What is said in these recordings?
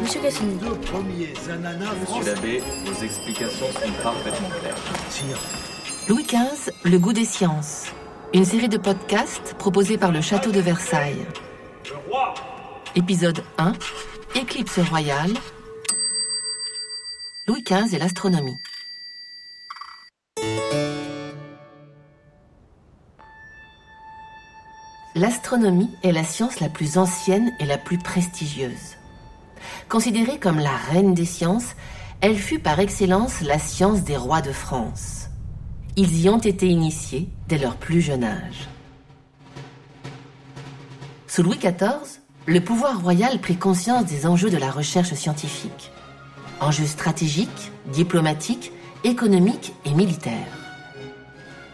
Monsieur Cassini. Deux premiers ananas Monsieur l'abbé, vos explications sont parfaitement claires. Sire, Louis XV, Le goût des sciences. Une série de podcasts proposés par le Château de Versailles. Épisode 1. Éclipse royale. Louis XV et l'astronomie. L'astronomie est la science la plus ancienne et la plus prestigieuse. Considérée comme la reine des sciences, elle fut par excellence la science des rois de France. Ils y ont été initiés dès leur plus jeune âge. Sous Louis XIV, le pouvoir royal prit conscience des enjeux de la recherche scientifique. Enjeux stratégiques, diplomatiques, économiques et militaires.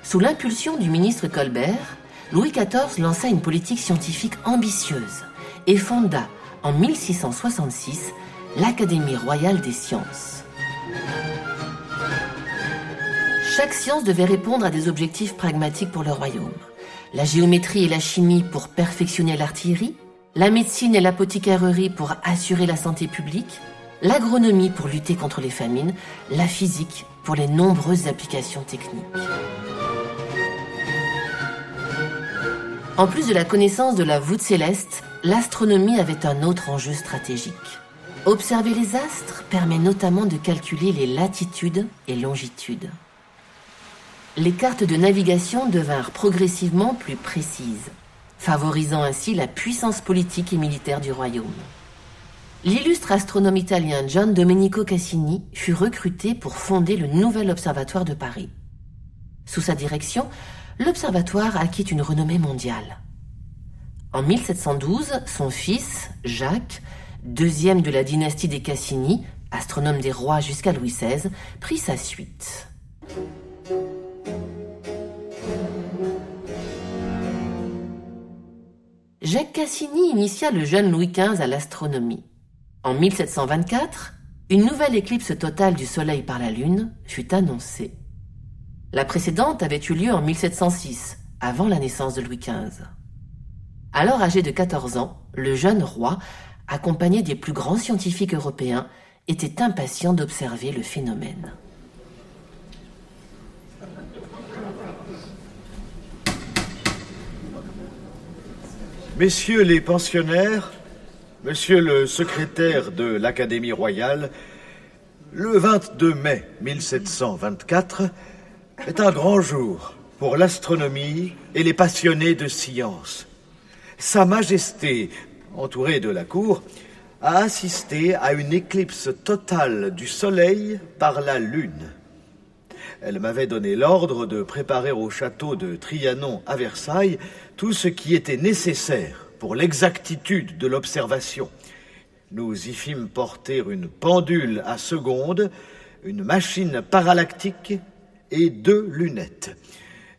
Sous l'impulsion du ministre Colbert, Louis XIV lança une politique scientifique ambitieuse et fonda en 1666 l'Académie royale des sciences. Chaque science devait répondre à des objectifs pragmatiques pour le royaume. La géométrie et la chimie pour perfectionner l'artillerie, la médecine et l'apothicarerie pour assurer la santé publique, l'agronomie pour lutter contre les famines, la physique pour les nombreuses applications techniques. En plus de la connaissance de la voûte céleste, l'astronomie avait un autre enjeu stratégique. Observer les astres permet notamment de calculer les latitudes et longitudes. Les cartes de navigation devinrent progressivement plus précises, favorisant ainsi la puissance politique et militaire du royaume. L'illustre astronome italien Gian Domenico Cassini fut recruté pour fonder le nouvel observatoire de Paris. Sous sa direction, l'observatoire acquit une renommée mondiale. En 1712, son fils, Jacques, deuxième de la dynastie des Cassini, astronome des rois jusqu'à Louis XVI, prit sa suite. Jacques Cassini initia le jeune Louis XV à l'astronomie. En 1724, une nouvelle éclipse totale du Soleil par la Lune fut annoncée. La précédente avait eu lieu en 1706, avant la naissance de Louis XV. Alors âgé de 14 ans, le jeune roi, accompagné des plus grands scientifiques européens, était impatient d'observer le phénomène. messieurs les pensionnaires, monsieur le secrétaire de l'Académie royale, le 22 mai 1724 est un grand jour pour l'astronomie et les passionnés de science. Sa Majesté, entourée de la cour, a assisté à une éclipse totale du Soleil par la Lune. Elle m'avait donné l'ordre de préparer au château de Trianon à Versailles tout ce qui était nécessaire pour l'exactitude de l'observation. Nous y fîmes porter une pendule à seconde, une machine parallactique et deux lunettes.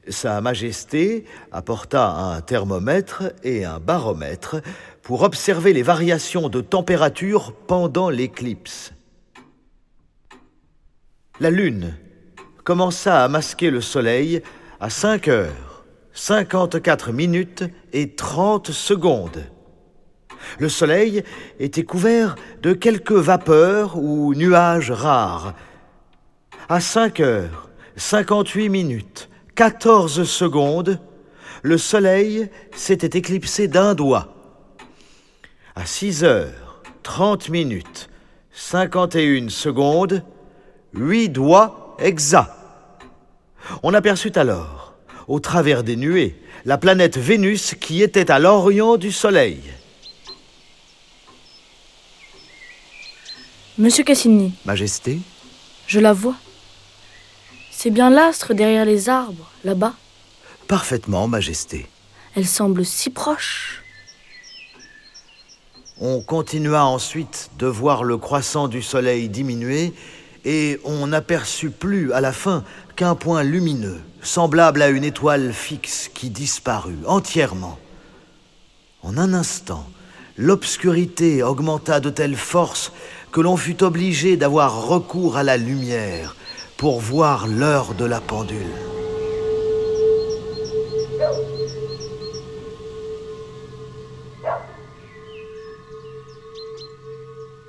Sa Majesté apporta un thermomètre et un baromètre pour observer les variations de température pendant l'éclipse. La Lune commença à masquer le Soleil à 5 heures, 54 minutes et 30 secondes. Le Soleil était couvert de quelques vapeurs ou nuages rares. À 5 heures, 58 minutes, 14 secondes, le Soleil s'était éclipsé d'un doigt. À 6 heures, 30 minutes, 51 secondes, 8 doigts exacts. On aperçut alors, au travers des nuées, la planète Vénus qui était à l'orient du Soleil. Monsieur Cassini, Majesté, je la vois. C'est bien l'astre derrière les arbres, là-bas. parfaitement, Majesté. Elle semble si proche. On continua ensuite de voir le croissant du Soleil diminuer et on n'aperçut plus à la fin qu'un point lumineux, semblable à une étoile fixe qui disparut entièrement. En un instant, l'obscurité augmenta de telle force que l'on fut obligé d'avoir recours à la lumière pour voir l'heure de la pendule.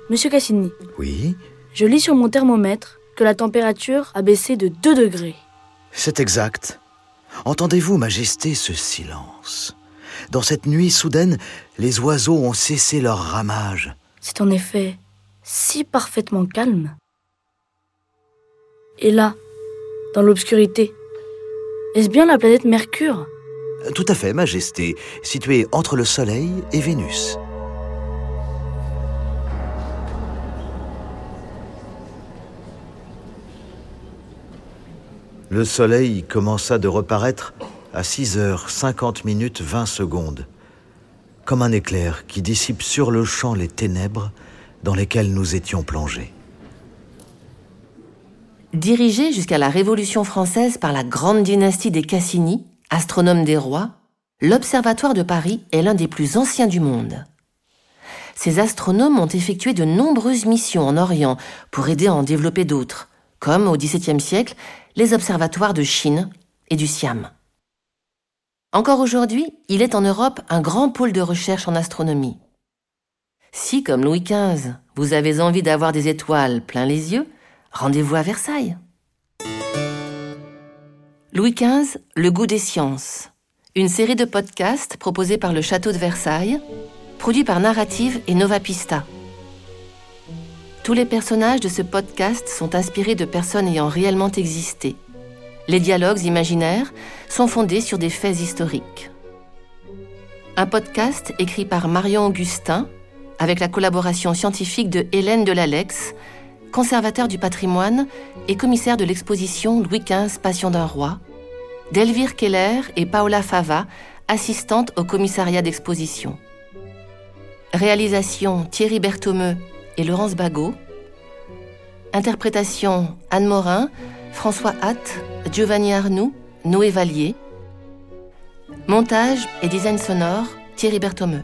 Monsieur Cassini, Oui, je lis sur mon thermomètre que la température a baissé de 2 degrés. c'est exact. Entendez-vous, Majesté, ce silence? Dans cette nuit soudaine, les oiseaux ont cessé leur ramage. C'est en effet si parfaitement calme. Et là, dans l'obscurité, est-ce bien la planète Mercure? Tout à fait, Majesté, située entre le Soleil et Vénus. Le Soleil commença de reparaître à 6 heures 50 minutes 20 secondes, comme un éclair qui dissipe sur le champ les ténèbres dans lesquelles nous étions plongés. Dirigé jusqu'à la Révolution française par la grande dynastie des Cassini, astronome des rois, l'Observatoire de Paris est l'un des plus anciens du monde. Ces astronomes ont effectué de nombreuses missions en Orient pour aider à en développer d'autres, comme au XVIIe siècle les observatoires de Chine et du Siam. Encore aujourd'hui, il est en Europe un grand pôle de recherche en astronomie. Si, comme Louis XV, vous avez envie d'avoir des étoiles plein les yeux, rendez-vous à Versailles. Louis XV, Le goût des sciences. Une série de podcasts proposés par le Château de Versailles, produit par Narrative et Nova Pista. Tous les personnages de ce podcast sont inspirés de personnes ayant réellement existé. Les dialogues imaginaires sont fondés sur des faits historiques. Un podcast écrit par Marion Augustin, avec la collaboration scientifique de Hélène Delalex, conservateur du patrimoine et commissaire de l'exposition Louis XV Passion d'un roi, d'Elvire Keller et Paola Fava, assistante au commissariat d'exposition. Réalisation Thierry Berthomeux et Laurence Bagot. Interprétation Anne Morin, François Hatt, Giovanni Arnoux, Noé Vallier. Montage et design sonore Thierry Berthomeux.